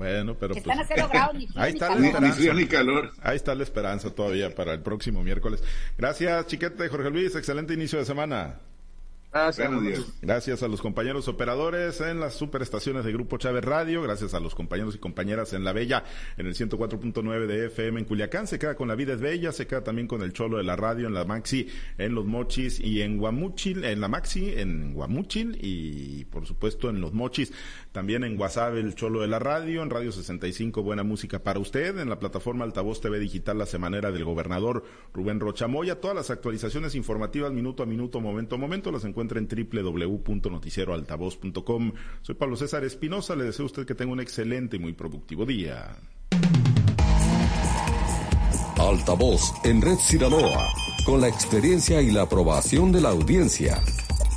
Bueno, pero Que pues, están a cero grados, ni frío ahí ni está la calor. Esperanza. frío ni calor. Ahí está la esperanza todavía para el próximo miércoles. Gracias, chiquete, Jorge Luis. Excelente inicio de semana. Gracias. A los compañeros operadores en las superestaciones de Grupo Chávez Radio. Gracias a los compañeros y compañeras en La Bella, en el 104.9 de FM en Culiacán. Se queda con La Vida es Bella. Se queda también con el Cholo de la Radio en la Maxi, en Los Mochis y en Guamuchil, en la Maxi, en Guamuchil y por supuesto en Los Mochis. También en WhatsApp el Cholo de la Radio, en Radio 65 Buena Música para usted, en la plataforma Altavoz TV Digital La Semanera del Gobernador Rubén Rochamoya. Todas las actualizaciones informativas minuto a minuto, momento a momento las encuentra en www.noticieroaltavoz.com. Soy Pablo César Espinosa, le deseo a usted que tenga un excelente y muy productivo día. Altavoz en Red Sinaloa, con la experiencia y la aprobación de la audiencia.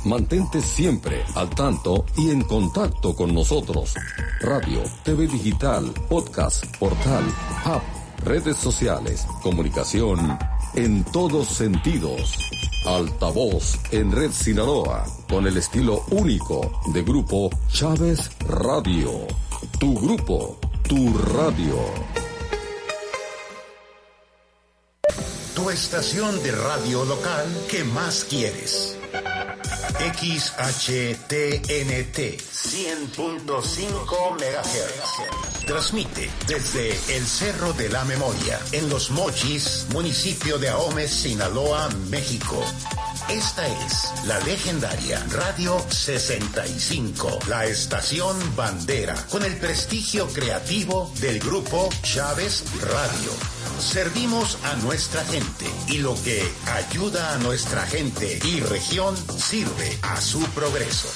Mantente siempre al tanto y en contacto con nosotros. Radio, TV digital, podcast, portal, app, redes sociales, comunicación, en todos sentidos. Altavoz en Red Sinaloa, con el estilo único de Grupo Chávez Radio. Tu grupo, tu radio. Tu estación de radio local que más quieres. XHTNT 100.5 MHz. Transmite desde el Cerro de la Memoria, en Los Mochis, municipio de Ahome, Sinaloa, México. Esta es la legendaria Radio 65, la estación bandera, con el prestigio creativo del grupo Chávez Radio. Servimos a nuestra gente y lo que ayuda a nuestra gente y región sirve a su progreso.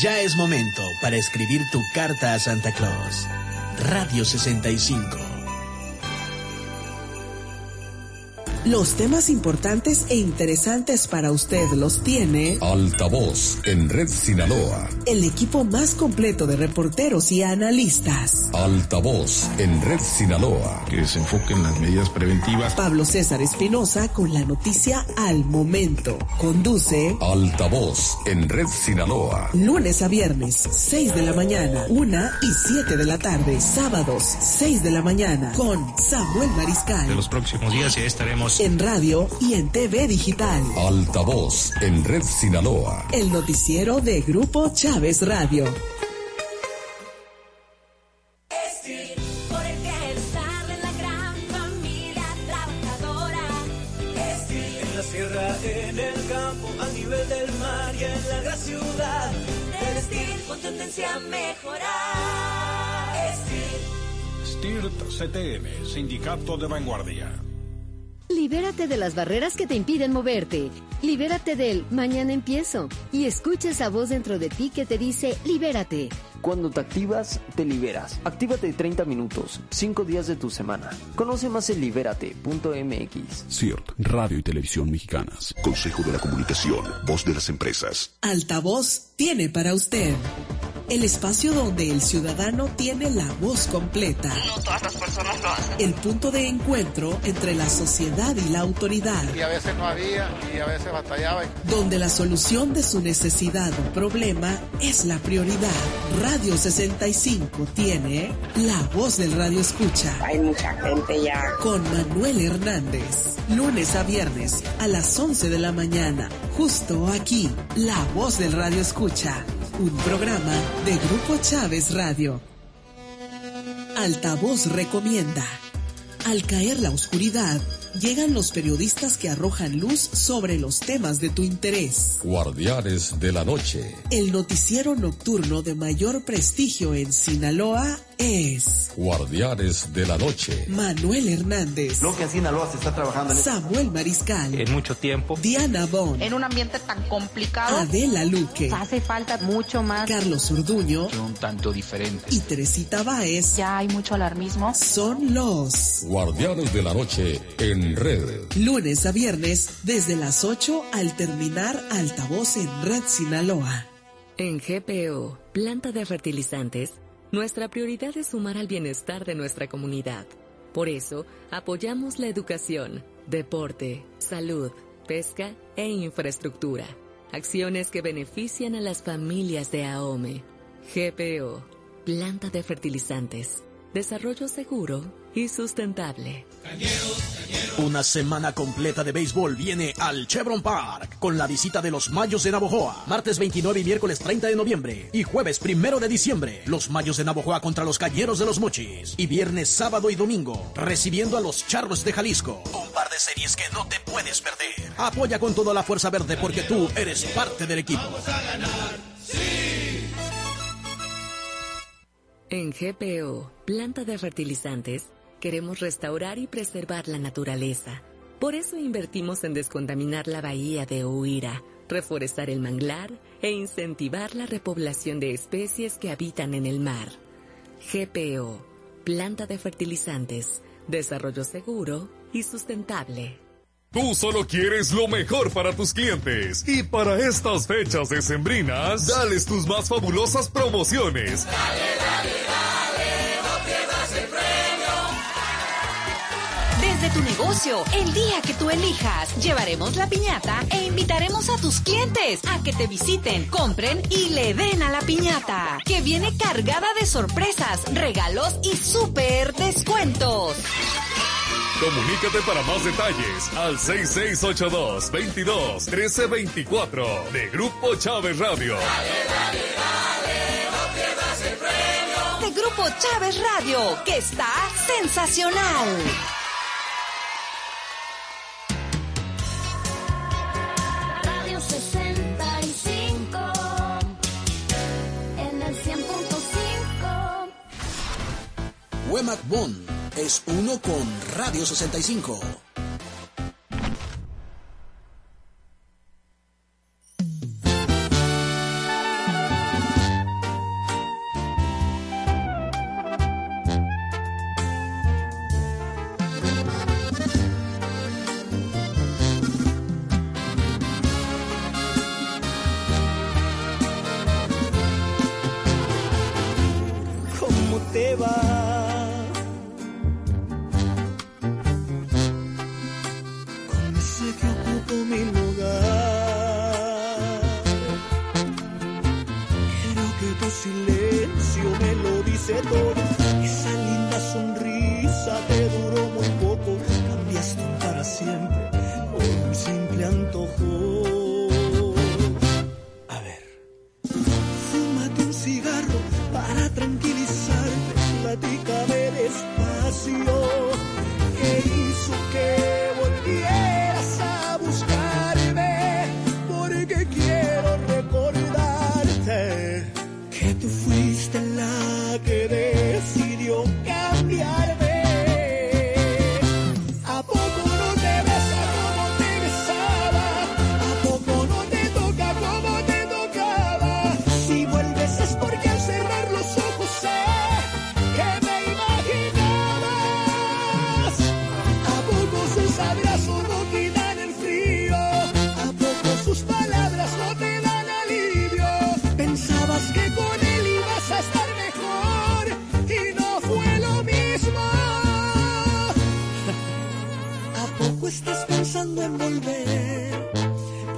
Ya es momento para escribir tu carta a Santa Claus. Radio 65. Los temas importantes e interesantes para usted los tiene Altavoz en Red Sinaloa. el equipo más completo de reporteros y analistas. Altavoz en Red Sinaloa. Que se enfoque en las medidas preventivas. Pablo César Espinosa con la noticia al momento. Conduce Altavoz en Red Sinaloa. lunes a viernes, 6 de la mañana, 1 y 7 de la tarde. Sábados, 6 de la mañana, con Samuel Mariscal. de los próximos días ya estaremos En radio y en TV digital. Altavoz en Red Sinaloa. El noticiero de Grupo Chávez Radio. Por el bienestar de la gran familia trabajadora. En la sierra, en el campo, a nivel del mar y en la gran ciudad. El estilo con tendencia a mejorar. Estil. STIRT CTM, Sindicato de Vanguardia. Libérate de las barreras que te impiden moverte. Libérate del mañana empiezo. Y escucha esa voz dentro de ti que te dice libérate. Cuando te activas, te liberas. Actívate 30 minutos, 5 días de tu semana. Conoce más en libérate.mx. CIRT, Radio y Televisión Mexicanas. Consejo de la Comunicación, voz de las empresas. Altavoz tiene para usted el espacio donde el ciudadano tiene la voz completa. No todas las personas lo hacen. El punto de encuentro entre la sociedad y la autoridad. Y a veces no había y a veces batallaba. Donde la solución de su necesidad o problema es la prioridad. Radio 65 tiene la voz del radio escucha. Hay mucha gente ya. Con Manuel Hernández. Lunes a viernes a las 11 de la mañana. Justo aquí. La voz del radio escucha. Un programa de Grupo Chávez Radio. Altavoz recomienda. Al caer la oscuridad, llegan los periodistas que arrojan luz sobre los temas de tu interés. Guardianes de la Noche. El noticiero nocturno de mayor prestigio en Sinaloa es Guardianes de la Noche. Manuel Hernández, Lo que en Sinaloa se está trabajando en Samuel Mariscal, en mucho tiempo. Diana Bon, En un ambiente tan complicado, Adela Luque, hace falta mucho más. Carlos Orduño Un tanto diferente. y Teresita Báez Ya hay mucho alarmismo. son los Guardianes de la Noche en Red. lunes a viernes desde las 8 al terminar altavoz en Red Sinaloa. En GPO, planta de fertilizantes, nuestra prioridad es sumar al bienestar de nuestra comunidad. Por eso, apoyamos la educación, deporte, salud, pesca e infraestructura. Acciones que benefician a las familias de AOME. GPO, planta de fertilizantes. Desarrollo seguro y sustentable. Una semana completa de béisbol viene al Chevron Park con la visita de los Mayos de Navojoa. Martes 29 y miércoles 30 de noviembre. Y jueves 1 de diciembre. Los Mayos de Navojoa contra los Cañeros de los Mochis. Y viernes, sábado y domingo. Recibiendo a los Charros de Jalisco. Un par de series que no te puedes perder. Apoya con toda la fuerza verde porque tú eres parte del equipo. En GPO, planta de fertilizantes, queremos restaurar y preservar la naturaleza. Por eso invertimos en descontaminar la bahía de Huira, reforestar el manglar e incentivar la repoblación de especies que habitan en el mar. GPO, planta de fertilizantes, desarrollo seguro y sustentable. Tú solo quieres lo mejor para tus clientes. Y para estas fechas decembrinas, dales tus más fabulosas promociones. Tu negocio, el día que tú elijas, llevaremos la piñata e invitaremos a tus clientes a que te visiten, compren y le den a la piñata, que viene cargada de sorpresas, regalos y súper descuentos. Comunícate para más detalles al 6682 22 1324 de Grupo Chávez Radio. De Grupo Chávez Radio, que está sensacional. Wemac Bon es uno con Radio 65. Silencio me lo dice todo. Esa linda sonrisa te duró muy poco. Cambiaste para siempre por un simple antojo.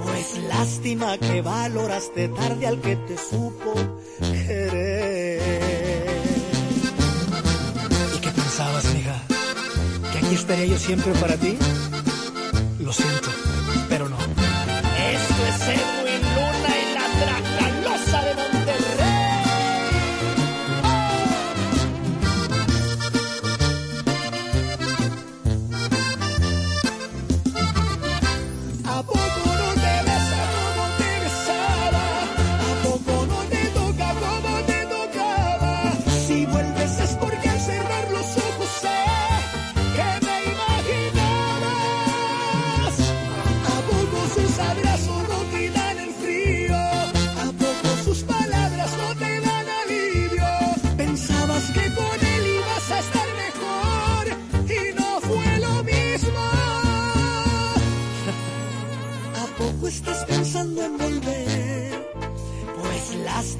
Pues lástima que valoraste tarde al que te supo querer. ¿Y qué pensabas, mija? ¿Que aquí estaría yo siempre para ti?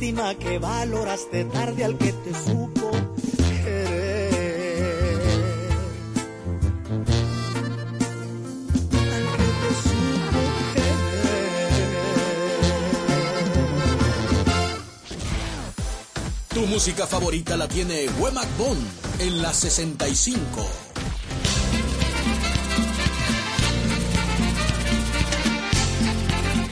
lástima que valoraste tarde al que te supo querer. Al que te supo querer. Tu música favorita la tiene Wemac Bond en la 65.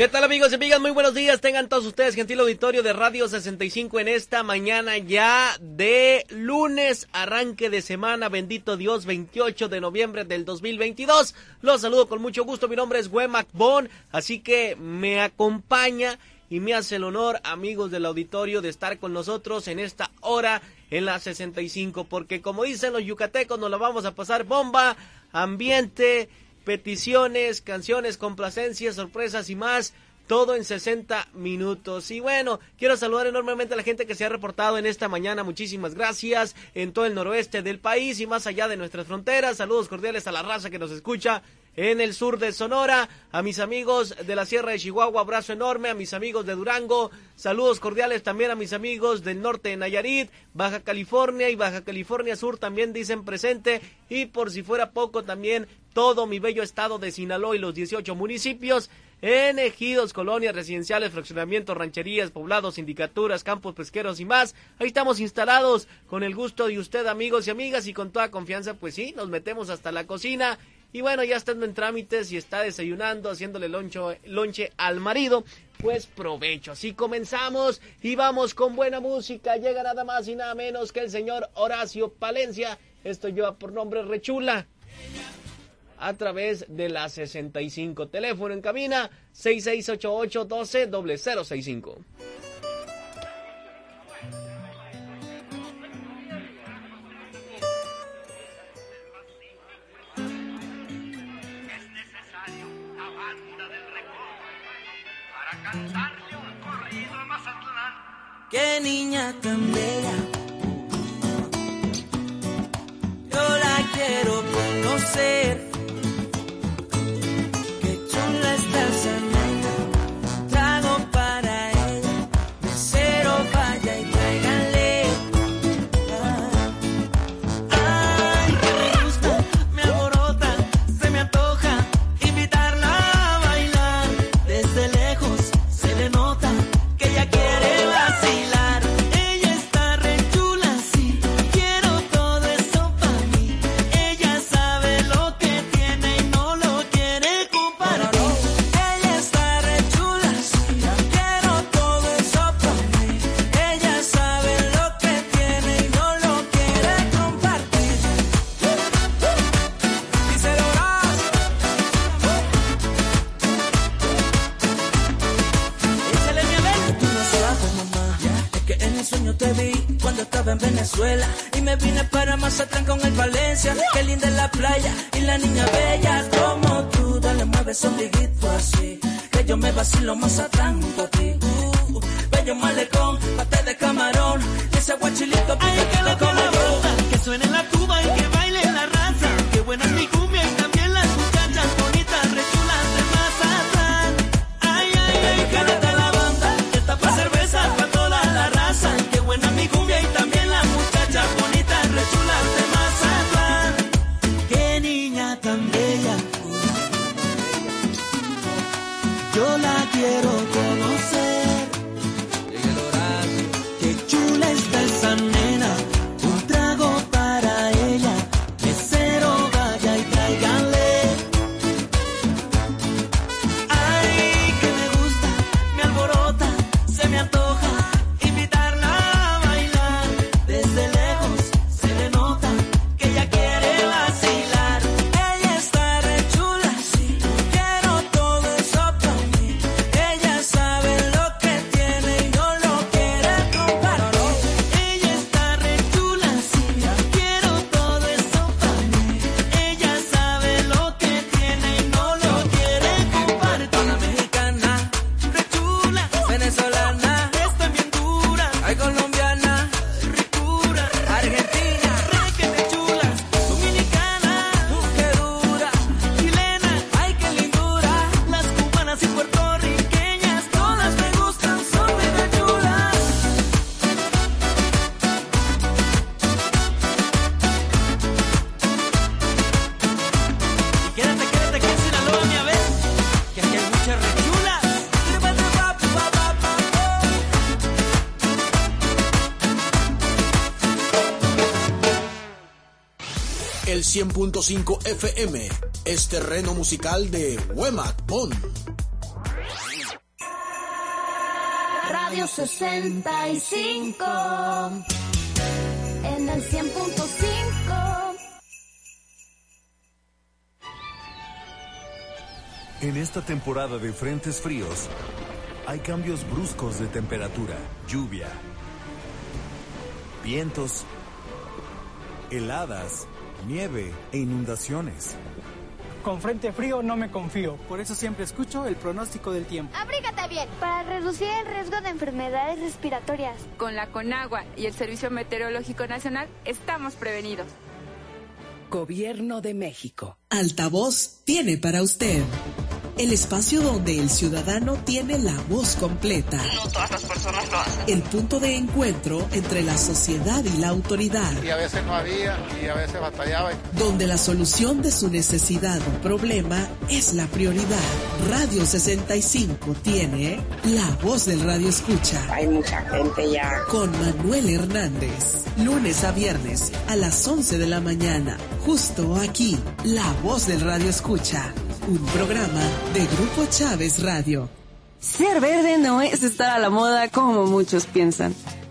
¿Qué tal amigos y amigas? Muy buenos días. Tengan todos ustedes, gentil auditorio de Radio 65 en esta mañana ya de lunes, arranque de semana, bendito Dios, 28 de noviembre del 2022. Los saludo con mucho gusto. Mi nombre es Wemac Bon, así que me acompaña y me hace el honor, amigos del auditorio, de estar con nosotros en esta hora en la 65, porque como dicen los yucatecos, nos la vamos a pasar bomba, ambiente, peticiones, canciones, complacencias, sorpresas y más. Todo en 60 minutos. Y bueno, quiero saludar enormemente a la gente que se ha reportado en esta mañana. Muchísimas gracias en todo el noroeste del país y más allá de nuestras fronteras. Saludos cordiales a la raza que nos escucha en el sur de Sonora, a mis amigos de la Sierra de Chihuahua, abrazo enorme, a mis amigos de Durango, saludos cordiales también a mis amigos del norte de Nayarit, Baja California y Baja California Sur también dicen presente y por si fuera poco también todo mi bello estado de Sinaloa y los 18 municipios en ejidos, colonias residenciales, fraccionamientos, rancherías, poblados, sindicaturas, campos pesqueros y más. Ahí estamos instalados con el gusto de usted, amigos y amigas, y con toda confianza, pues sí, nos metemos hasta la cocina. Y bueno, ya estando en trámites y está desayunando, haciéndole loncho, lonche al marido, pues provecho. Así comenzamos y vamos con buena música. Llega nada más y nada menos que el señor Horacio Palencia. Esto lleva por nombre Rechula a través de la 65. Teléfono en cabina 6688 12 0065. Qué niña tan bella. Yo la quiero conocer. Así. Que yo me vacilo Mazatlán junto a ti. Uh, bello malecón, pate de camarón. Y ese guachilito Ay, que lo como yo. Que suene la tuba y que baile la raza. Qué buena es mi cumbia y también El 100.5 FM es terreno musical de Wemat Bond. Radio 65 en el 100.5. En esta temporada de frentes fríos, hay cambios bruscos de temperatura, lluvia, vientos, heladas, nieve e inundaciones. Con frente frío no me confío, por eso siempre escucho el pronóstico del tiempo. Abrígate bien para reducir el riesgo de enfermedades respiratorias. Con la Conagua y el Servicio Meteorológico Nacional estamos prevenidos. Gobierno de México. Altavoz tiene para usted el espacio donde el ciudadano tiene la voz completa. No todas las personas lo hacen. El punto de encuentro entre la sociedad y la autoridad. Y a veces no había y a veces batallaba. Donde la solución de su necesidad o problema es la prioridad. Radio 65 tiene la voz del radio escucha. Hay mucha gente ya. Con Manuel Hernández. Lunes a viernes a las 11 de la mañana. Justo aquí, la voz del radio escucha. Un programa de Grupo Chávez Radio. Ser verde no es estar a la moda como muchos piensan.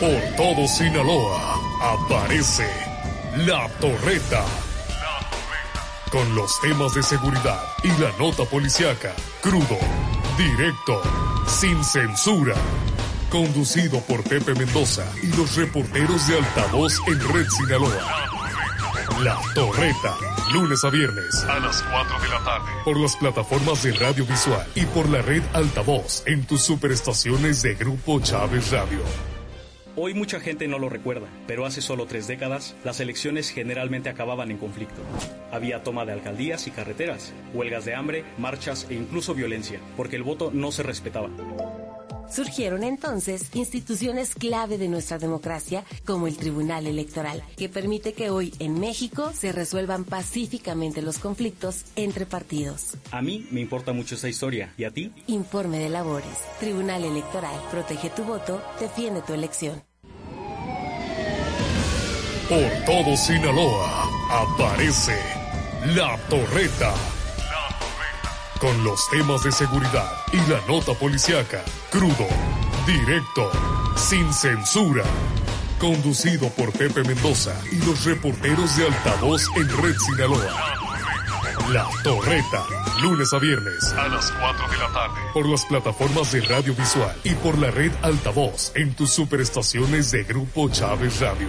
Por todo Sinaloa aparece La Torreta. Con los temas de seguridad y la nota policiaca. Crudo, directo, sin censura. Conducido por Pepe Mendoza y los reporteros de Altavoz en Red Sinaloa. La Torreta, lunes a viernes a las 4 de la tarde. Por las plataformas de radio visual y por la red Altavoz en tus superestaciones de Grupo Chávez Radio. Hoy mucha gente no lo recuerda, pero hace solo tres décadas las elecciones generalmente acababan en conflicto. Había toma de alcaldías y carreteras, huelgas de hambre, marchas e incluso violencia, porque el voto no se respetaba. Surgieron entonces instituciones clave de nuestra democracia como el Tribunal Electoral, que permite que hoy en México se resuelvan pacíficamente los conflictos entre partidos. A mí me importa mucho esa historia, ¿y a ti? Informe de labores. Tribunal Electoral. Protege tu voto, defiende tu elección. Por todo Sinaloa aparece La Torreta. Con los temas de seguridad y la nota policiaca. Crudo, directo, sin censura. Conducido por Pepe Mendoza y los reporteros de Altavoz en Red Sinaloa. La Torreta, lunes a viernes a las 4 de la tarde. Por las plataformas de radio visual y por la red Altavoz en tus superestaciones de Grupo Chávez Radio.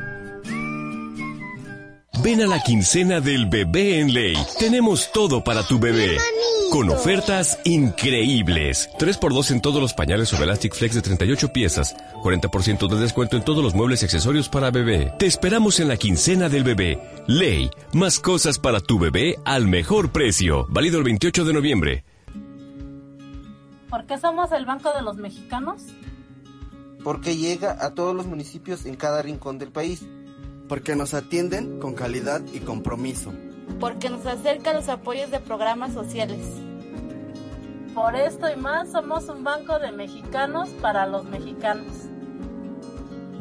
Ven a la quincena del bebé en ley. Tenemos todo para tu bebé. Con ofertas increíbles. 3x2 en todos los pañales o Elastic Flex de 38 piezas. 40% de descuento en todos los muebles y accesorios para bebé. Te esperamos en la quincena del bebé. Ley. Más cosas para tu bebé al mejor precio. Válido el 28 de noviembre. ¿Por qué somos el Banco de los Mexicanos? Porque llega a todos los municipios en cada rincón del país porque nos atienden con calidad y compromiso. Porque nos acerca los apoyos de programas sociales. Por esto y más somos un banco de mexicanos para los mexicanos.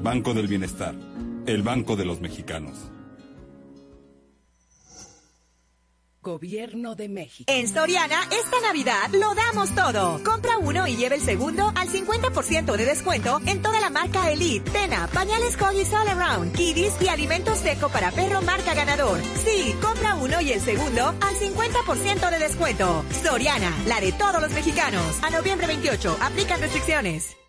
Banco del Bienestar, el banco de los mexicanos. Gobierno de México. En Soriana, esta Navidad lo damos todo. Compra uno y lleve el segundo al 50% de descuento en toda la marca Elite, Tena, pañales Huggies All Around, Kiddies y alimentos seco para perro marca ganador. Sí, compra uno y el segundo al 50% de descuento. Soriana, la de todos los mexicanos. A noviembre 28, aplican restricciones.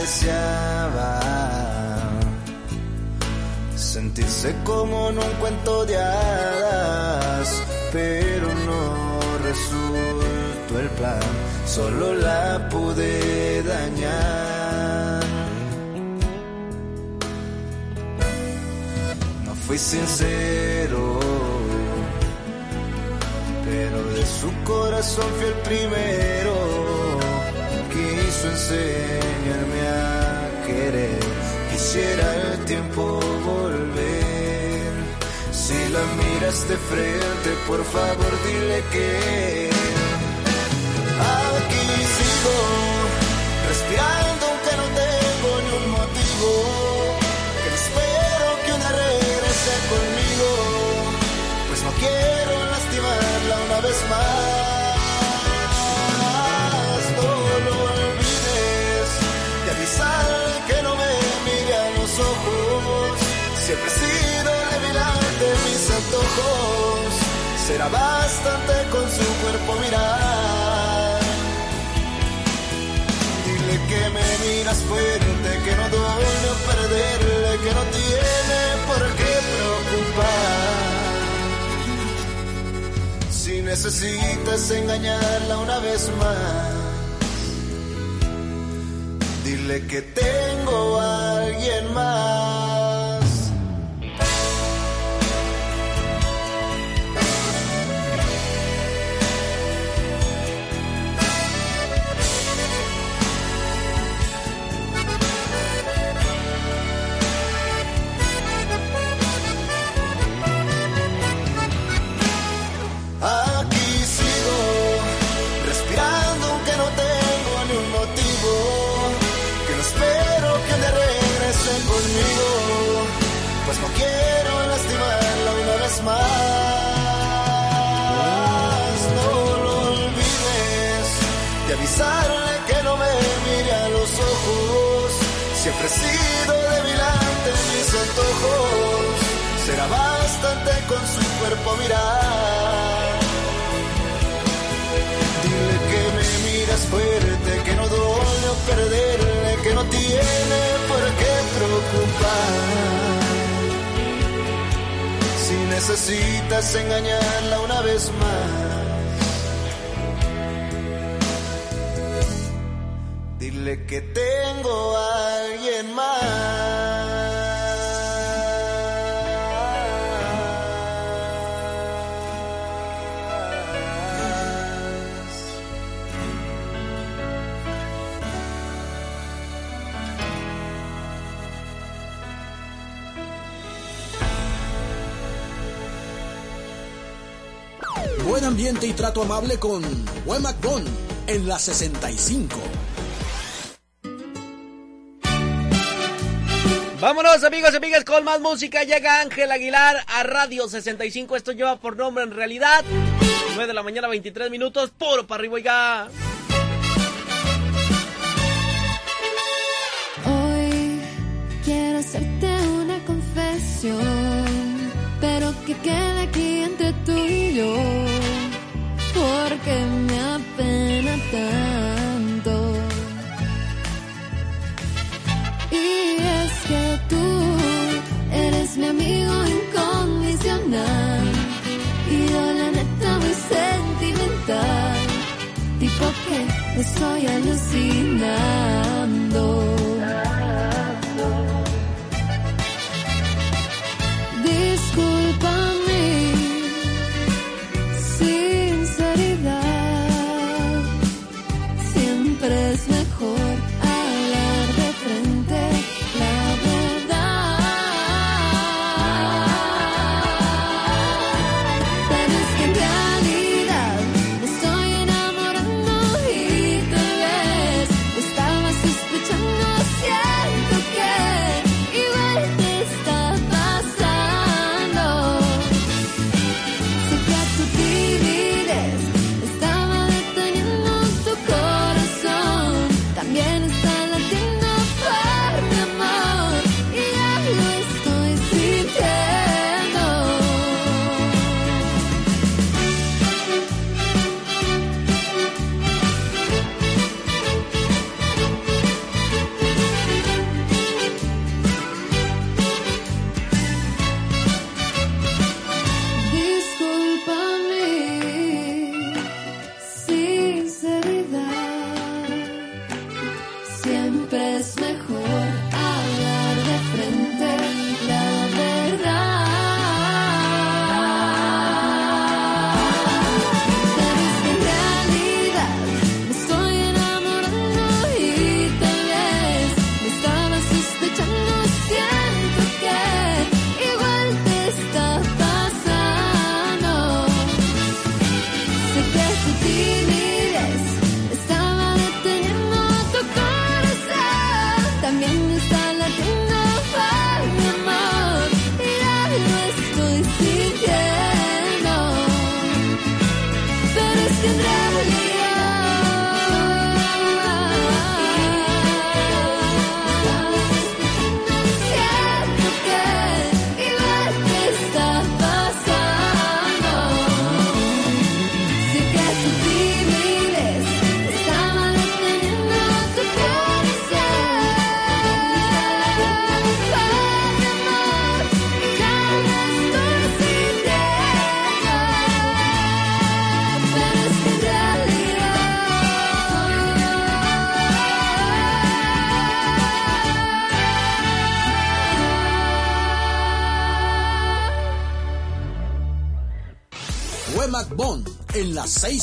Deseaba sentirse como en un cuento de hadas, pero no resultó el plan, solo la pude dañar. No fui sincero, pero de su corazón fui el primero quiso enseñarme a querer. Quisiera el tiempo volver. Si la miras de frente, por favor dile que aquí sigo, respirando aunque no tengo ni un motivo. Que espero que una regrese conmigo, pues no quiero lastimarla una vez más. Siempre he sido débil mis antojos. Será bastante con su cuerpo mirar. Dile que me miras fuerte, que no duele perderle, que no tiene por qué preocupar. Si necesitas engañarla una vez más, dile que tengo a alguien más. No quiero lastimarla una vez más. No lo olvides y avisarle que no me mire a los ojos. Siempre he sido débil ante mis antojos. Será bastante con su cuerpo mirar. Dile que me miras fuerte, que no duele perderle, que no tiene por qué preocupar. Si necesitas engañarla una vez más, dile que tengo a alguien más. Ambiente y trato amable con Wemac Bon en la 65. Vámonos amigos y amigas con más música. Llega Ángel Aguilar a Radio 65. Esto lleva por nombre en realidad. 9 de la mañana, 23 minutos. Puro para arriba. Estoy alucinando. Be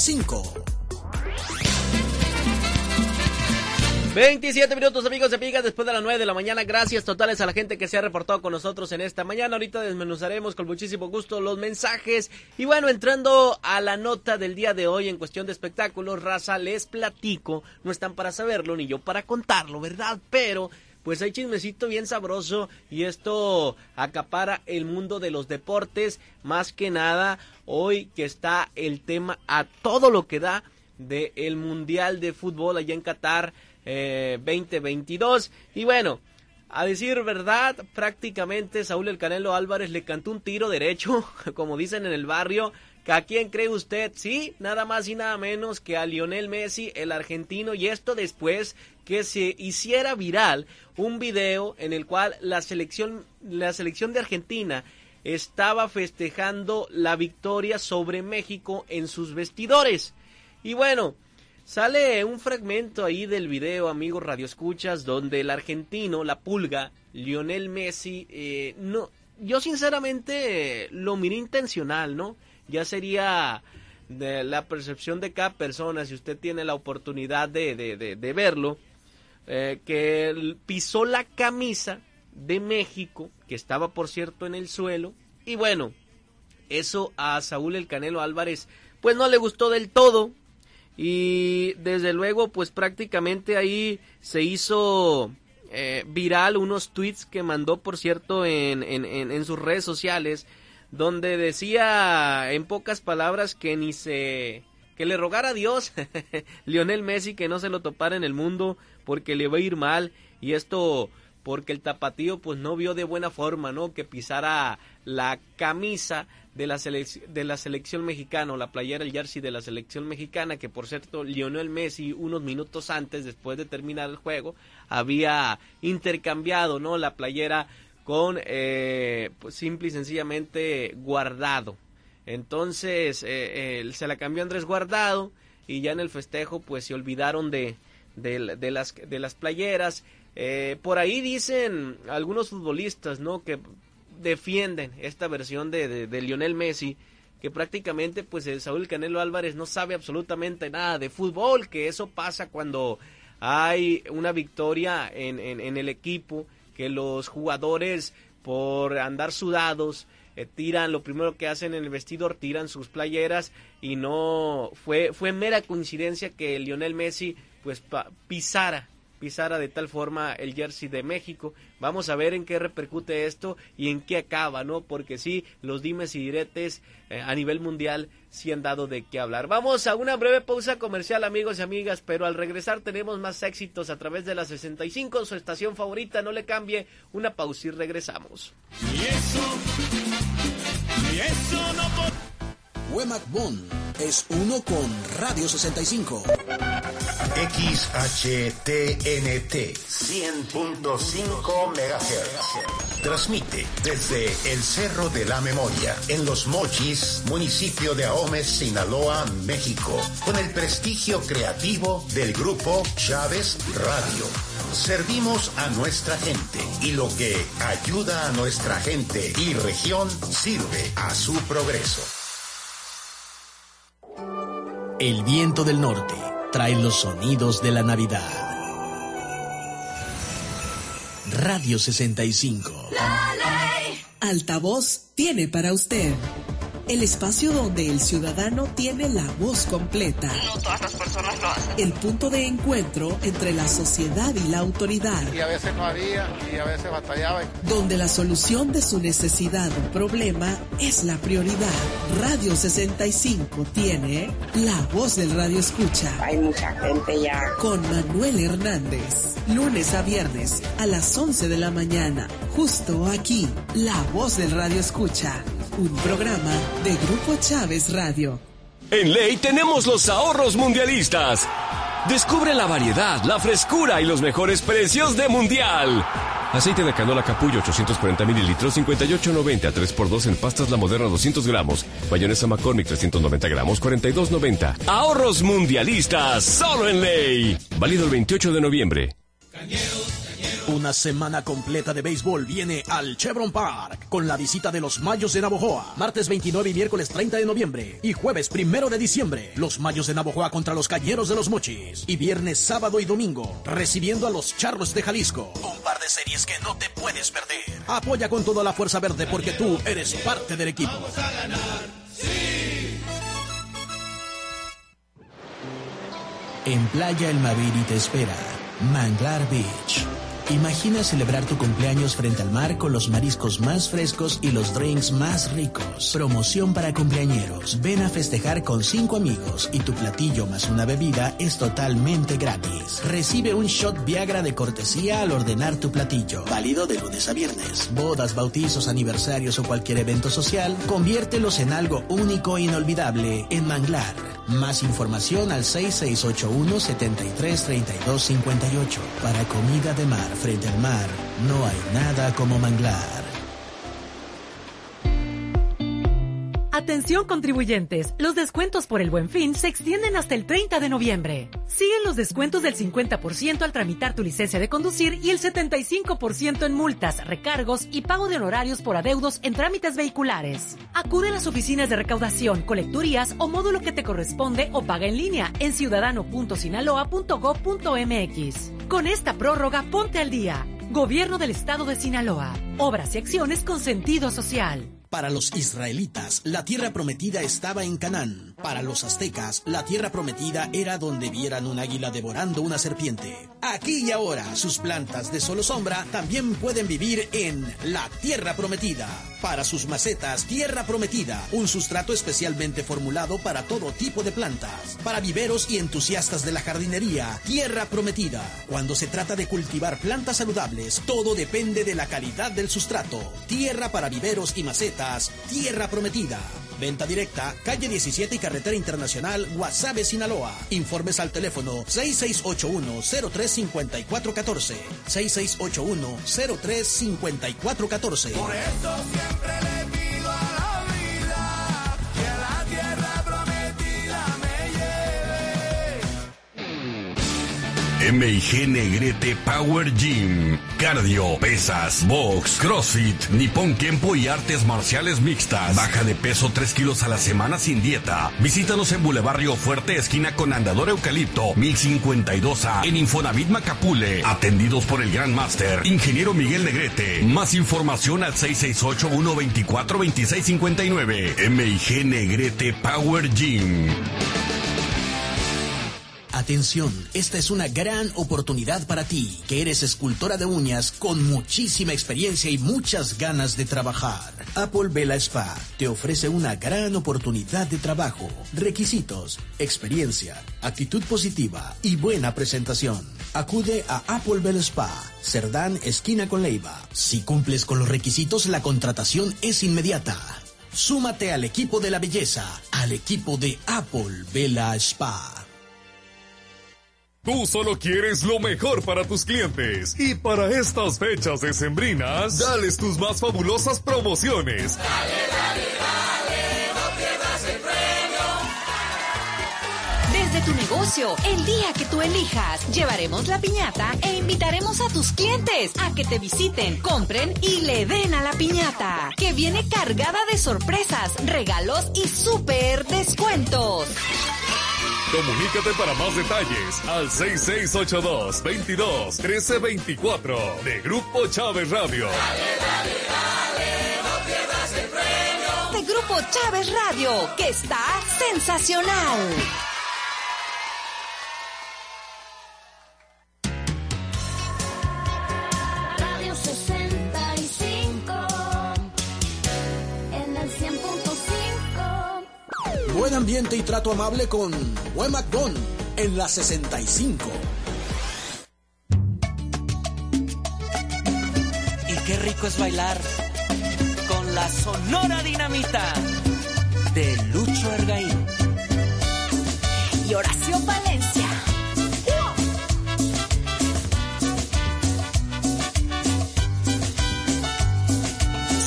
25. 27 minutos amigos de Pigas después de las 9 de la mañana. Gracias totales a la gente que se ha reportado con nosotros en esta mañana. Ahorita desmenuzaremos con muchísimo gusto los mensajes. Y bueno, entrando a la nota del día de hoy en cuestión de espectáculos, raza, les platico. No están para saberlo ni yo para contarlo, ¿verdad? Pero pues hay chismecito bien sabroso y esto acapara el mundo de los deportes. Más que nada, hoy que está el tema a todo lo que da del el Mundial de Fútbol allá en Qatar eh, 2022. Y bueno, a decir verdad, prácticamente Saúl El Canelo Álvarez le cantó un tiro derecho, como dicen en el barrio. ¿A quién cree usted? Sí, nada más y nada menos que a Lionel Messi, el argentino, y esto después que se hiciera viral un video en el cual la selección, la selección de Argentina estaba festejando la victoria sobre México en sus vestidores. Y bueno, Sale un fragmento ahí del video, amigos radioescuchas, donde el argentino, la pulga, Lionel Messi, eh, no, yo sinceramente lo miré intencional, ¿no? Ya sería de la percepción de cada persona, si usted tiene la oportunidad de, de, de, verlo, eh, que pisó la camisa de México, que estaba por cierto en el suelo, y bueno, eso a Saúl el Canelo Álvarez, pues no le gustó del todo, y desde luego pues prácticamente ahí se hizo eh, viral unos tweets que mandó por cierto en, en, sus redes sociales donde decía en pocas palabras que ni se que le rogara a Dios Lionel Messi que no se lo topara en el mundo porque le va a ir mal y esto porque el tapatío pues no vio de buena forma, ¿no? Que pisara la camisa de la, de la selección mexicana, o la playera, el jersey de la selección mexicana, que por cierto Lionel Messi unos minutos antes, después de terminar el juego, había intercambiado, ¿no? La playera con eh, pues, simple y sencillamente guardado. Entonces eh, se la cambió Andrés Guardado y ya en el festejo pues se olvidaron de, de, de las, de las playeras eh, por ahí dicen algunos futbolistas, ¿no? Que defienden esta versión de, Lionel Messi, que prácticamente pues el Saúl Canelo Álvarez no sabe absolutamente nada de fútbol, que eso pasa cuando hay una victoria en, en, el equipo, que los jugadores por andar sudados eh, tiran, lo primero que hacen en el vestidor, tiran sus playeras y no fue, fue mera coincidencia que Lionel Messi pues pisara pisara de tal forma el jersey de México. Vamos a ver en qué repercute esto y en qué acaba, ¿no? Porque sí, los dimes y diretes eh, a nivel mundial sí han dado de qué hablar. Vamos a una breve pausa comercial, amigos y amigas, pero al regresar tenemos más éxitos a través de la 65, su estación favorita, no le cambie, una pausa y regresamos. Y eso, y eso no Wemac Bond es uno con Radio 65. XHTNT 100.5 MHz. Transmite desde el Cerro de la Memoria, en Los Mochis, municipio de Ahome, Sinaloa, México, con el prestigio creativo del grupo Chávez Radio. Servimos a nuestra gente y lo que ayuda a nuestra gente y región sirve a su progreso. El viento del norte trae los sonidos de la Navidad. Radio 65. La ley. Altavoz tiene para usted el espacio donde el ciudadano tiene la voz completa. No todas las personas lo hacen. El punto de encuentro entre la sociedad y la autoridad. Y a veces no había, y a veces batallaba. Donde la solución de su necesidad o problema es la prioridad. Radio 65 tiene la voz del radio escucha. Hay mucha gente ya. Con Manuel Hernández. Lunes a viernes a las 11 de la mañana. Justo aquí, la voz del radio escucha un programa de Grupo Chávez Radio. En Ley tenemos los ahorros mundialistas. Descubre la variedad, la frescura y los mejores precios de Mundial. Aceite de canola capullo 840 mililitros 58.90 3x2 en pastas La Moderna 200 gramos. Mayonesa McCormick 390 gramos 42.90. Ahorros mundialistas solo en ley. Válido el 28 de noviembre. Una semana completa de béisbol viene al Chevron Park con la visita de los Mayos de Navojoa. Martes 29 y miércoles 30 de noviembre. Y jueves 1 de diciembre. Los Mayos de Navojoa contra los Cañeros de los Mochis. Y viernes, sábado y domingo recibiendo a los Charros de Jalisco. Un par de series que no te puedes perder. Apoya con toda la fuerza verde porque tú eres parte del equipo. En Playa El Maviri te espera Manglar Beach. Imagina celebrar tu cumpleaños frente al mar con los mariscos más frescos y los drinks más ricos. Promoción para cumpleañeros. Ven a festejar con cinco amigos y tu platillo más una bebida es totalmente gratis. Recibe un shot Viagra de cortesía al ordenar tu platillo. Válido de lunes a viernes. Bodas, bautizos, aniversarios o cualquier evento social, conviértelos en algo único e inolvidable en Manglar. Más información al 6681 733258 Para comida de mar frente al mar, no hay nada como manglar. Atención contribuyentes, los descuentos por el buen fin se extienden hasta el 30 de noviembre. Siguen los descuentos del 50% al tramitar tu licencia de conducir y el 75% en multas, recargos y pago de honorarios por adeudos en trámites vehiculares. Acude a las oficinas de recaudación, colecturías o módulo que te corresponde o paga en línea en ciudadano.sinaloa.gov.mx. Con esta prórroga, ponte al día. Gobierno del Estado de Sinaloa. Obras y acciones con sentido social. Para los israelitas, la tierra prometida estaba en Canaán. Para los aztecas, la tierra prometida era donde vieran un águila devorando una serpiente. Aquí y ahora, sus plantas de solo sombra también pueden vivir en la tierra prometida. Para sus macetas, tierra prometida, un sustrato especialmente formulado para todo tipo de plantas. Para viveros y entusiastas de la jardinería, tierra prometida. Cuando se trata de cultivar plantas saludables, todo depende de la calidad del sustrato. Tierra para viveros y macetas Tierra Prometida. Venta directa, calle 17 y carretera internacional, Guasave, Sinaloa. Informes al teléfono 6681-035414. 6681-035414. Por eso siempre le pido a la vida que la tierra prometida me lleve. MIG Negrete Power Gym. Cardio, pesas, box, crossfit, nipón Kempo y artes marciales mixtas. Baja de peso 3 kilos a la semana sin dieta. Visítanos en Boulevard Fuerte, esquina con Andador Eucalipto, 1052A, en Infonavit Macapule. Atendidos por el Gran Master, Ingeniero Miguel Negrete. Más información al 668-124-2659. MIG Negrete Power Gym. Atención, esta es una gran oportunidad para ti, que eres escultora de uñas con muchísima experiencia y muchas ganas de trabajar. Apple Vela Spa te ofrece una gran oportunidad de trabajo. Requisitos, experiencia, actitud positiva y buena presentación. Acude a Apple Bell Spa, Cerdán, esquina con Leiva. Si cumples con los requisitos, la contratación es inmediata. Súmate al equipo de la belleza, al equipo de Apple Vela Spa. Tú solo quieres lo mejor para tus clientes. Y para estas fechas decembrinas, dales tus más fabulosas promociones. Desde tu negocio, el día que tú elijas, llevaremos la piñata e invitaremos a tus clientes a que te visiten, compren y le den a la piñata, que viene cargada de sorpresas, regalos y súper descuentos. Comunícate para más detalles al 6682 22 1324 de Grupo Chávez Radio. De Grupo Chávez Radio, que está sensacional. Ambiente y trato amable con Wemac Bon en la 65. Y qué rico es bailar con la sonora dinamita de Lucho Ergaín. Y Horacio Valencia.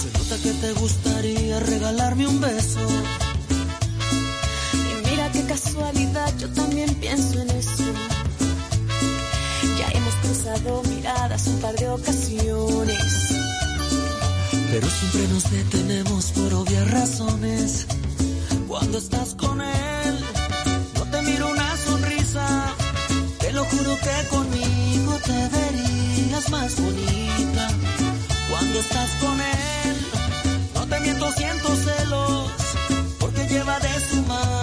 Se nota que te gustaría regalarme un beso. Yo también pienso en eso. Ya hemos cruzado miradas un par de ocasiones. Pero siempre nos detenemos por obvias razones. Cuando estás con él, no te miro una sonrisa. Te lo juro que conmigo te verías más bonita. Cuando estás con él, no te miento, siento celos. Porque lleva de su mano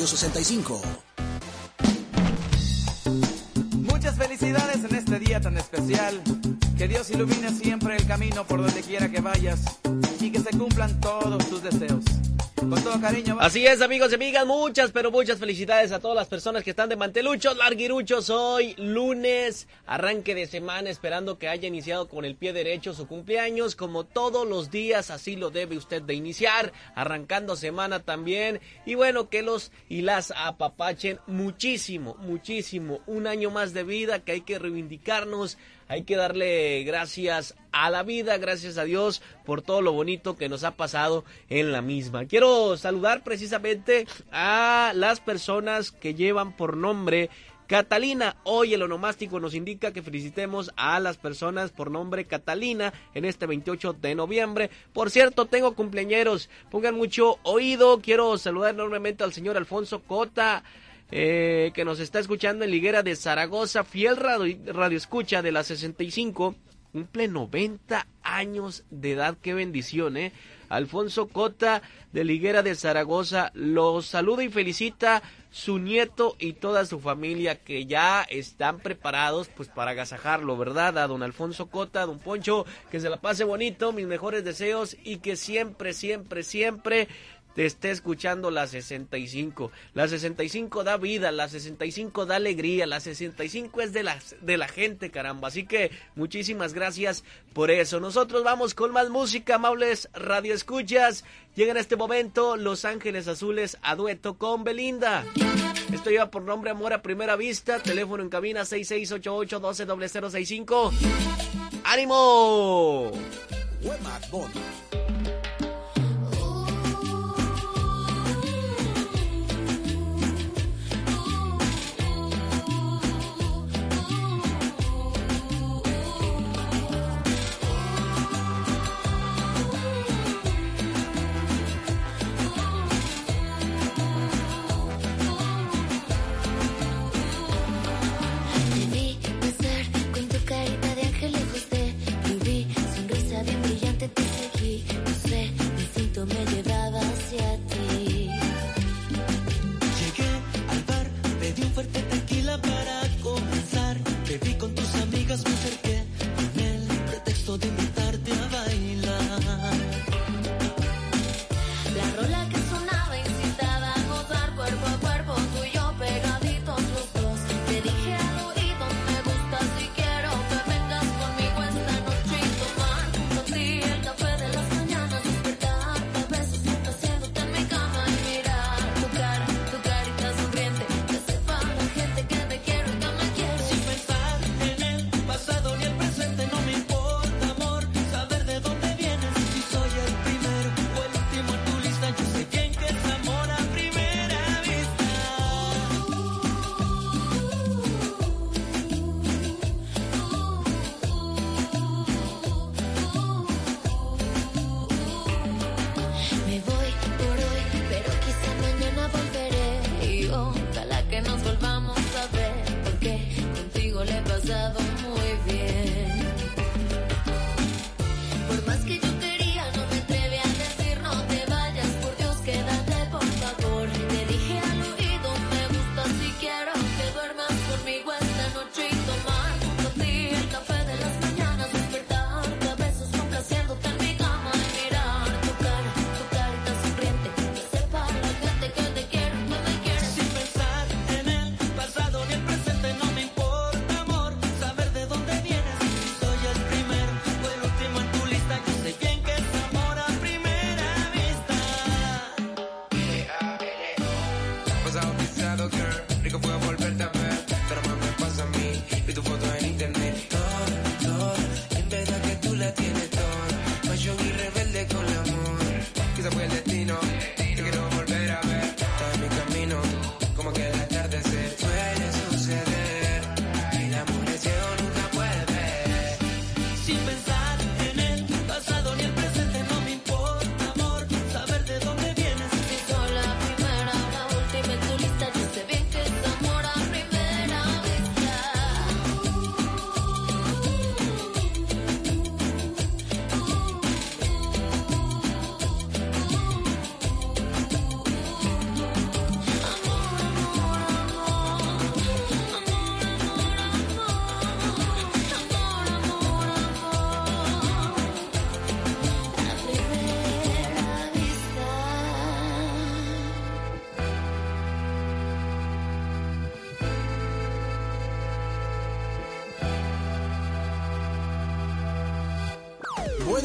Radio 65. Muchas felicidades en este día tan especial. Que Dios ilumine siempre el camino por donde quiera que vayas y que se cumplan todos tus deseos. Así es, amigos y amigas, muchas, pero muchas felicidades a todas las personas que están de manteluchos, larguiruchos hoy, lunes, arranque de semana, esperando que haya iniciado con el pie derecho su cumpleaños, como todos los días, así lo debe usted de iniciar, arrancando semana también, y bueno, que los y las apapachen muchísimo, muchísimo, un año más de vida que hay que reivindicarnos, hay que darle gracias a la vida, gracias a Dios por todo lo bonito que nos ha pasado en la misma. Quiero saludar precisamente a las personas que llevan por nombre Catalina. Hoy el onomástico nos indica que felicitemos a las personas por nombre Catalina en este 28 de noviembre. Por cierto, tengo cumpleañeros. Pongan mucho oído. Quiero saludar enormemente al señor Alfonso Cota. Eh, que nos está escuchando en Liguera de Zaragoza, fiel radio, radio escucha de la 65, cumple 90 años de edad, qué bendición, ¿eh? Alfonso Cota de Liguera de Zaragoza los saluda y felicita su nieto y toda su familia que ya están preparados pues para agasajarlo, ¿verdad? A don Alfonso Cota, a don Poncho, que se la pase bonito, mis mejores deseos y que siempre, siempre, siempre te esté escuchando la 65. La 65 da vida, la 65 da alegría, la 65 es de la, de la gente, caramba. Así que muchísimas gracias por eso. Nosotros vamos con más música, amables Radio Escuchas. Llega en este momento Los Ángeles Azules a dueto con Belinda. Esto lleva por nombre Amor a Primera Vista. Teléfono en cabina 6688-120065. ¡Ánimo! Wemac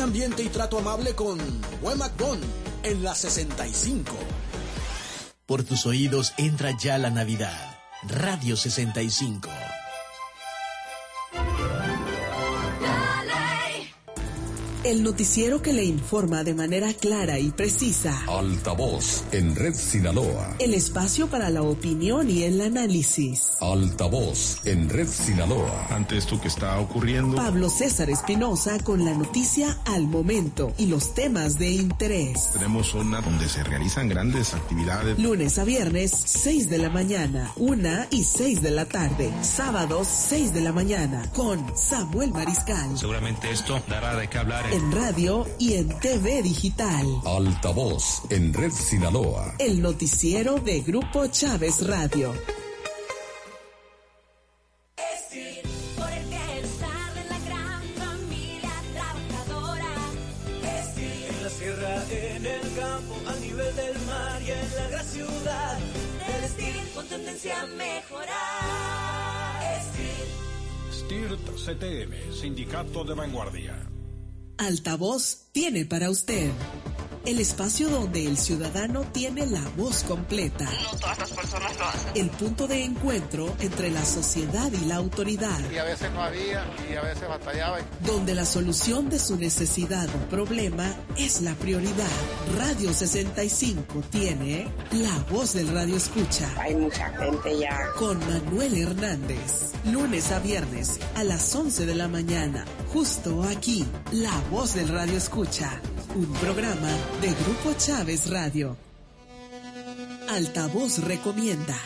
ambiente y trato amable con Buen McDon en la 65. Por tus oídos entra ya la Navidad. Radio 65. Noticiero que le informa de manera clara y precisa. Altavoz en Red Sinaloa. El espacio para la opinión y el análisis. Altavoz en Red Sinaloa. Ante esto que está ocurriendo. Pablo César Espinosa con la noticia al momento y los temas de interés. Tenemos zona donde se realizan grandes actividades. Lunes a viernes, 6 de la mañana, 1 y 6 de la tarde. Sábados, 6 de la mañana, con Samuel Mariscal. Seguramente esto dará de qué hablar En radio y en TV digital. Altavoz en Red Sinaloa. El noticiero de Grupo Chávez Radio. Por el bienestar de la gran familia trabajadora. En la sierra, en el campo, a nivel del mar y en la gran ciudad. Del estilo con tendencia a mejorar. STIRT CTM, Sindicato de Vanguardia. Altavoz tiene para usted el espacio donde el ciudadano tiene la voz completa. No todas las personas lo hacen. El punto de encuentro entre la sociedad y la autoridad. Y a veces no había, y a veces batallaba. Donde la solución de su necesidad o problema es la prioridad. Radio 65 tiene la voz del radio escucha. Hay mucha gente ya. Con Manuel Hernández. Lunes a viernes a las 11 de la mañana. Justo aquí, la voz del radio escucha. Un programa de Grupo Chávez Radio. Altavoz recomienda.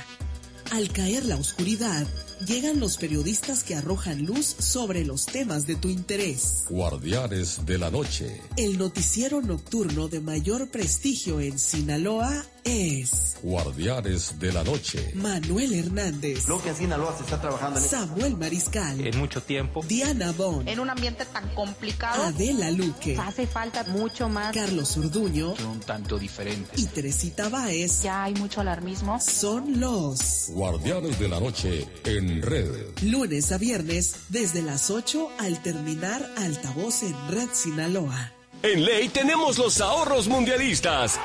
Al caer la oscuridad, llegan los periodistas que arrojan luz sobre los temas de tu interés. Guardianes de la Noche. El noticiero nocturno de mayor prestigio en Sinaloa es Guardianes de la Noche. Manuel Hernández, Lo que en Sinaloa se está trabajando en Samuel Mariscal, En mucho tiempo. Diana Bon, En un ambiente tan complicado, Adela Luque, hace falta mucho más. Carlos Orduño Un tanto diferente. y Teresita Báez Ya hay mucho alarmismo. son los Guardianes de la Noche en red. lunes a viernes desde las 8 al terminar altavoz en Red Sinaloa. En Ley tenemos los ahorros mundialistas.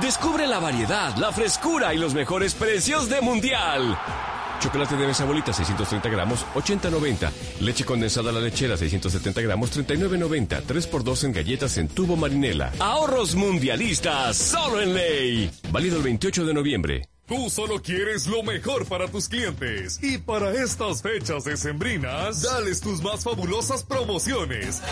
Descubre la variedad, la frescura y los mejores precios de Mundial. Chocolate de mesa bolita 630 gramos 80.90. Leche condensada a la lechera 670 gramos 39.90. 3x2 en galletas en tubo marinela. Ahorros mundialistas solo en Ley. Válido el 28 de noviembre. Tú solo quieres lo mejor para tus clientes. Y para estas fechas decembrinas, dales tus más fabulosas promociones.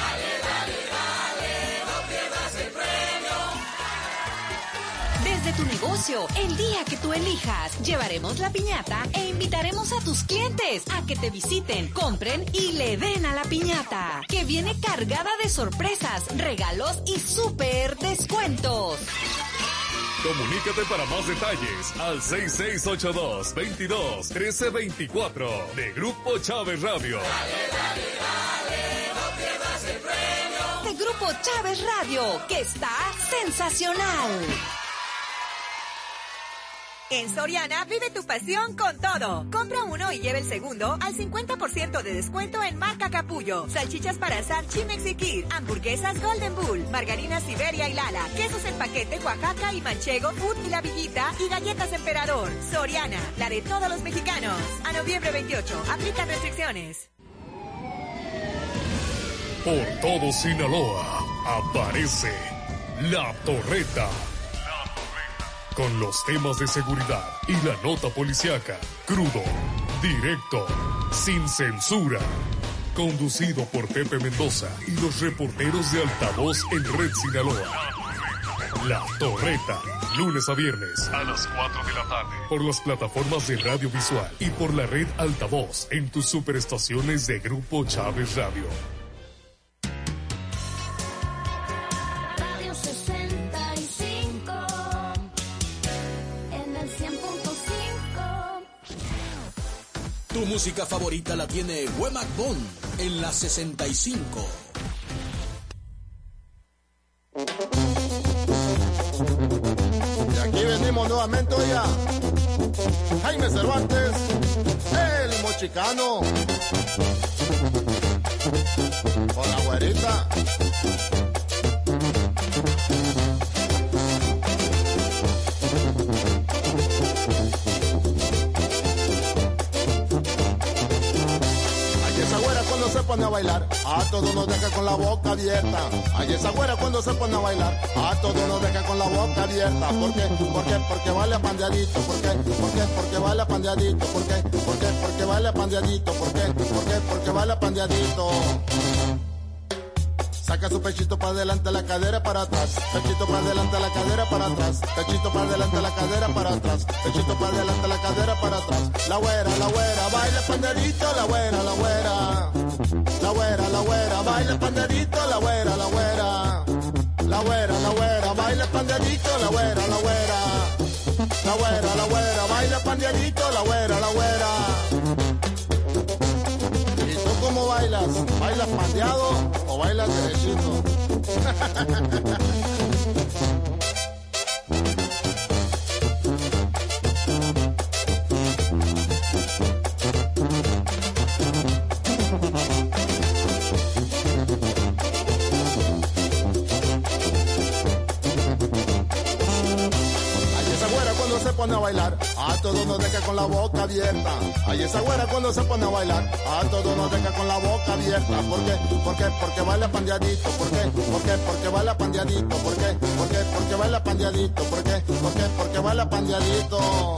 Desde tu negocio, el día que tú elijas, llevaremos la piñata e invitaremos a tus clientes a que te visiten, compren y le den a la piñata, que viene cargada de sorpresas, regalos y súper descuentos. Comunícate para más detalles al 6682 22 1324 de Grupo Chávez Radio. De Grupo Chávez Radio, que está sensacional. En Soriana vive tu pasión con todo. Compra uno y lleve el segundo al 50% de descuento en marca Capullo. Salchichas para asar Chimex y Kid. Hamburguesas Golden Bull. Margarinas Siberia y Lala. Quesos en paquete Oaxaca y Manchego Food y La Villita. Y galletas Emperador. Soriana, la de todos los mexicanos. A noviembre 28. Aplican restricciones. Por todo Sinaloa aparece La Torreta. Con los temas de seguridad y la nota policiaca. Crudo, directo, sin censura. Conducido por Pepe Mendoza y los reporteros de Altavoz en Red Sinaloa. La Torreta, lunes a viernes a las 4 de la tarde. Por las plataformas de radio visual y por la red Altavoz en tus superestaciones de Grupo Chávez. Radio música favorita la tiene Wemac Bond en la 65. Y aquí venimos nuevamente, oiga. Jaime Cervantes, el mochicano. Con la güerita. Pone a bailar, a todos nos deja con la boca abierta. Ay, esa güera cuando se pone a bailar, a todos nos deja con la boca abierta. ¿Por qué? ¿Por qué? Porque baila pandeadito. ¿Por qué? ¿Por qué? Porque baila pandeadito. ¿Por qué? ¿Por qué? Porque baila pandeadito. ¿Por qué? ¿Por qué? Porque baila pandeadito. Saca su pechito para adelante, la cadera para atrás. Pechito para adelante, la cadera para atrás. Pechito para adelante, la cadera para atrás. Pechito para adelante, la cadera para atrás. La güera, la güera, baila panderito, la güera, la güera. La güera, la güera, baila panderito, la güera, la güera. La güera, la güera, baila panderito, la güera, la güera. La güera, la güera, baila panderito, la güera, la güera. ¿Y tú cómo bailas? ¿Bailas pandeado o bailas derechito? nos deja con la boca abierta. Ay, esa güera cuando se pone a bailar, a todos nos deja con la boca abierta. ¿Por qué? ¿Por qué? Porque baila pandeadito. ¿Por qué? ¿Por qué? Porque baila pandeadito. ¿Por qué? ¿Por qué? Porque baila pandeadito. ¿Por qué? ¿Por qué? Porque baila pandeadito.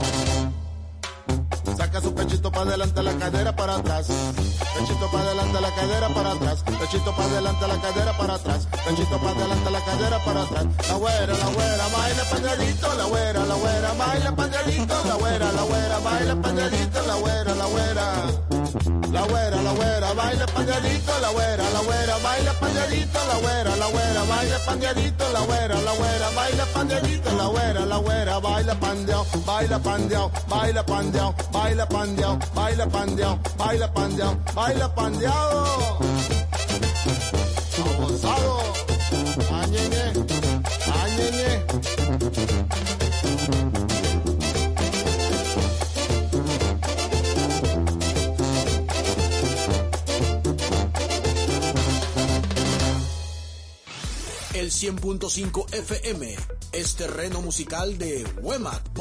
Saca su pechito para adelante, la cadera para atrás. Pechito para adelante, la cadera para atrás. Pechito para adelante, la cadera para atrás. Pechito para adelante, la cadera para atrás. La güera, la güera, baila pañadito. La güera, la güera, baila pañadito. La güera, la güera, baila pañadito. La güera, la güera. La güera, la güera, baila pañadito. La güera, la güera, baila pañadito. La güera, la güera, baila pañadito. La güera, la güera, baila pañadito. La güera, la güera, baila pandeado. Baila pandeado, baila pandeado, baila pandeado, baila pandeado, baila pandeado, baila pandeado. El 100.5 FM es terreno musical de Wemac.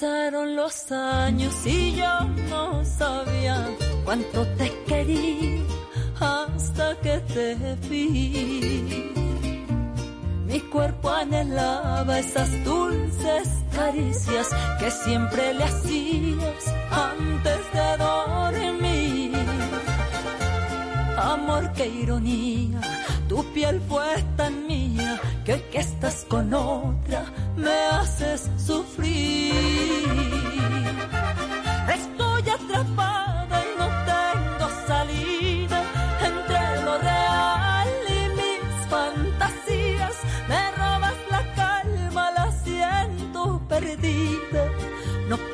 Pasaron los años y yo no sabía cuánto te quería hasta que te vi. Mi cuerpo anhelaba esas dulces caricias que siempre le hacías antes de dormir. Amor, qué ironía, tu piel fue tan mía que hoy que estás con otra me haces sufrir.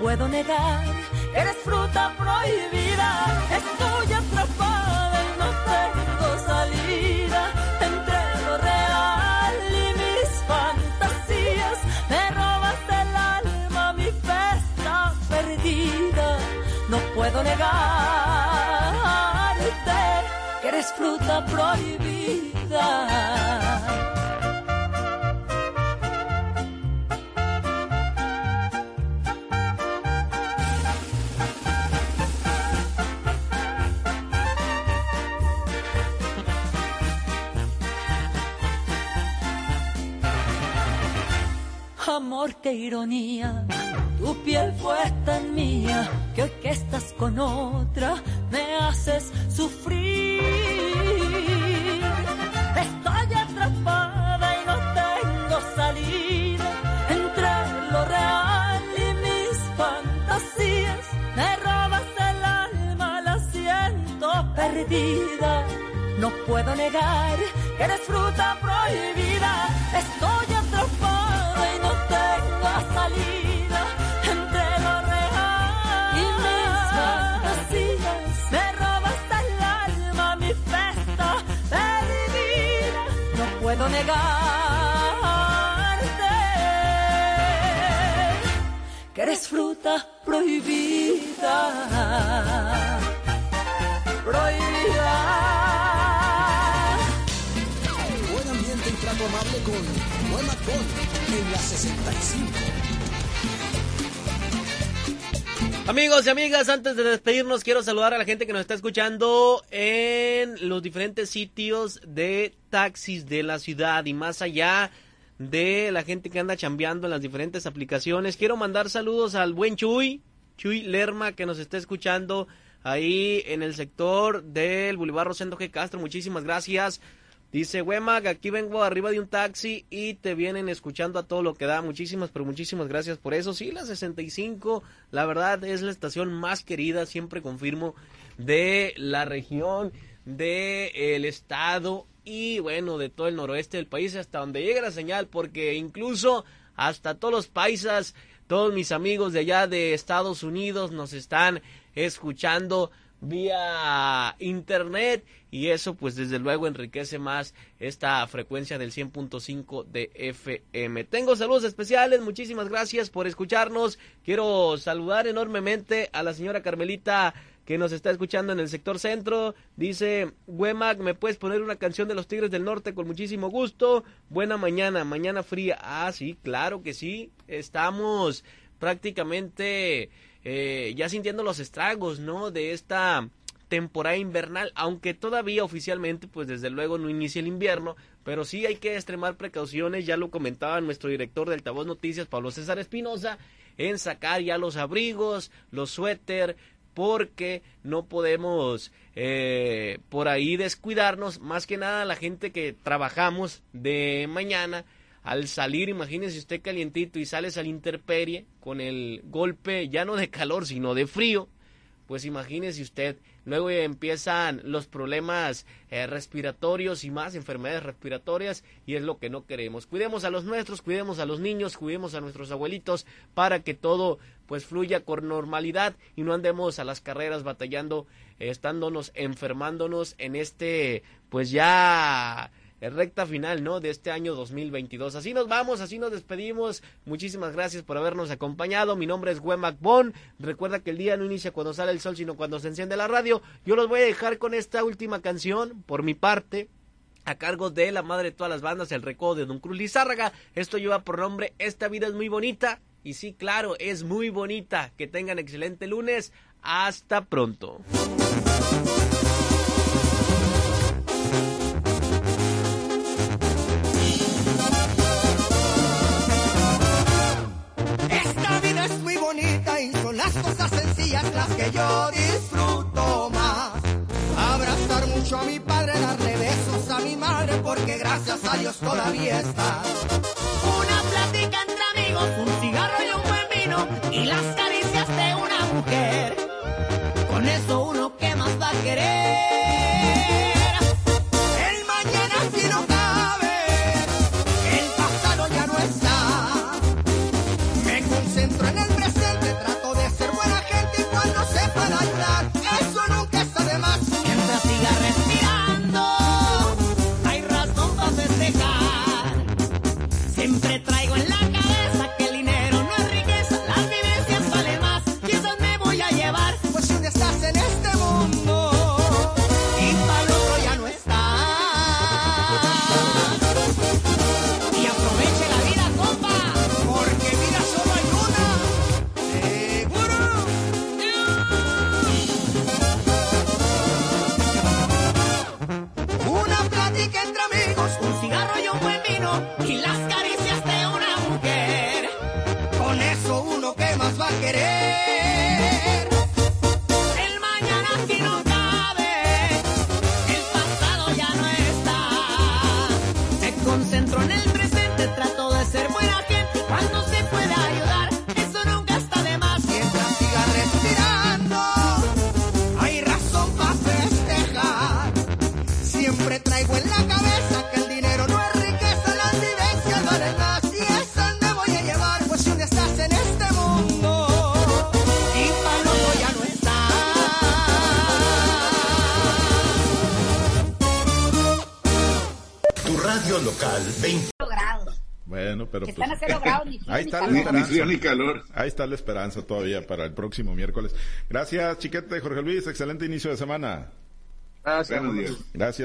Puedo negar eres fruta prohibida. Estoy atrapada y no tengo salida entre lo real y mis fantasías. Me robas el alma, mi fe está perdida. No puedo negarte que eres fruta prohibida. Amor, qué ironía, tu piel fue tan mía que hoy que estás con otra me haces sufrir. Estoy atrapada y no tengo salida entre lo real y mis fantasías. Me robas el alma, la siento perdida. No puedo negar que eres fruta prohibida. Puedo negarte que eres fruta prohibida. Prohibida. Buen ambiente y trato amable con Buen Macón en la 65. Amigos y amigas, antes de despedirnos, quiero saludar a la gente que nos está escuchando en los diferentes sitios de taxis de la ciudad y más allá de la gente que anda chambeando en las diferentes aplicaciones. Quiero mandar saludos al buen Chuy, Chuy Lerma, que nos está escuchando ahí en el sector del Boulevard Rosendo G. Castro. Muchísimas gracias. Dice Wemag, aquí vengo arriba de un taxi y te vienen escuchando a todo lo que da. Muchísimas, pero muchísimas gracias por eso. Sí, la 65, la verdad es la estación más querida, siempre confirmo, de la región, del el estado y bueno, de todo el noroeste del país hasta donde llegue la señal, porque incluso hasta todos los paisas, todos mis amigos de allá de Estados Unidos nos están escuchando vía internet y eso pues desde luego enriquece más esta frecuencia del 100.5 de FM. Tengo saludos especiales, muchísimas gracias por escucharnos. Quiero saludar enormemente a la señora Carmelita que nos está escuchando en el sector centro. Dice, Wemac, ¿me puedes poner una canción de los Tigres del Norte con muchísimo gusto? Buena mañana, mañana fría. Ah, sí, claro que sí. Estamos prácticamente eh, ya sintiendo los estragos, ¿no? De esta temporada invernal, aunque todavía oficialmente, pues desde luego no inicia el invierno, pero sí hay que extremar precauciones, ya lo comentaba nuestro director del Altavoz Noticias, Pablo César Espinosa, en sacar ya los abrigos, los suéter, porque no podemos eh, por ahí descuidarnos, más que nada la gente que trabajamos de mañana, al salir, imagínese usted calientito y sales al interperie con el golpe ya no de calor, sino de frío, pues imagínese usted, luego empiezan los problemas eh, respiratorios y más enfermedades respiratorias y es lo que no queremos. Cuidemos a los nuestros, cuidemos a los niños, cuidemos a nuestros abuelitos para que todo pues fluya con normalidad y no andemos a las carreras batallando, eh, estándonos enfermándonos en este pues ya recta final, ¿no? De este año 2022. Así nos vamos, así nos despedimos. Muchísimas gracias por habernos acompañado. Mi nombre es Wemak Bon. Recuerda que el día no inicia cuando sale el sol, sino cuando se enciende la radio. Yo los voy a dejar con esta última canción, por mi parte. A cargo de la madre de todas las bandas, el recodo de Don Cruz Lizárraga. Esto lleva por nombre Esta vida es muy bonita. Y sí, claro, es muy bonita. Que tengan excelente lunes. Hasta pronto. Sencillas las que yo disfruto más. Abrazar mucho a mi padre, darle besos a mi madre, porque gracias a Dios todavía está. Una plática entre amigos, un cigarro y un buen vino, y las caricias de una mujer. Con eso uno que más va a querer. Ahí está la esperanza. Todavía para el próximo miércoles. Gracias, chiquete Jorge Luis. Excelente inicio de semana. Gracias. Gracias.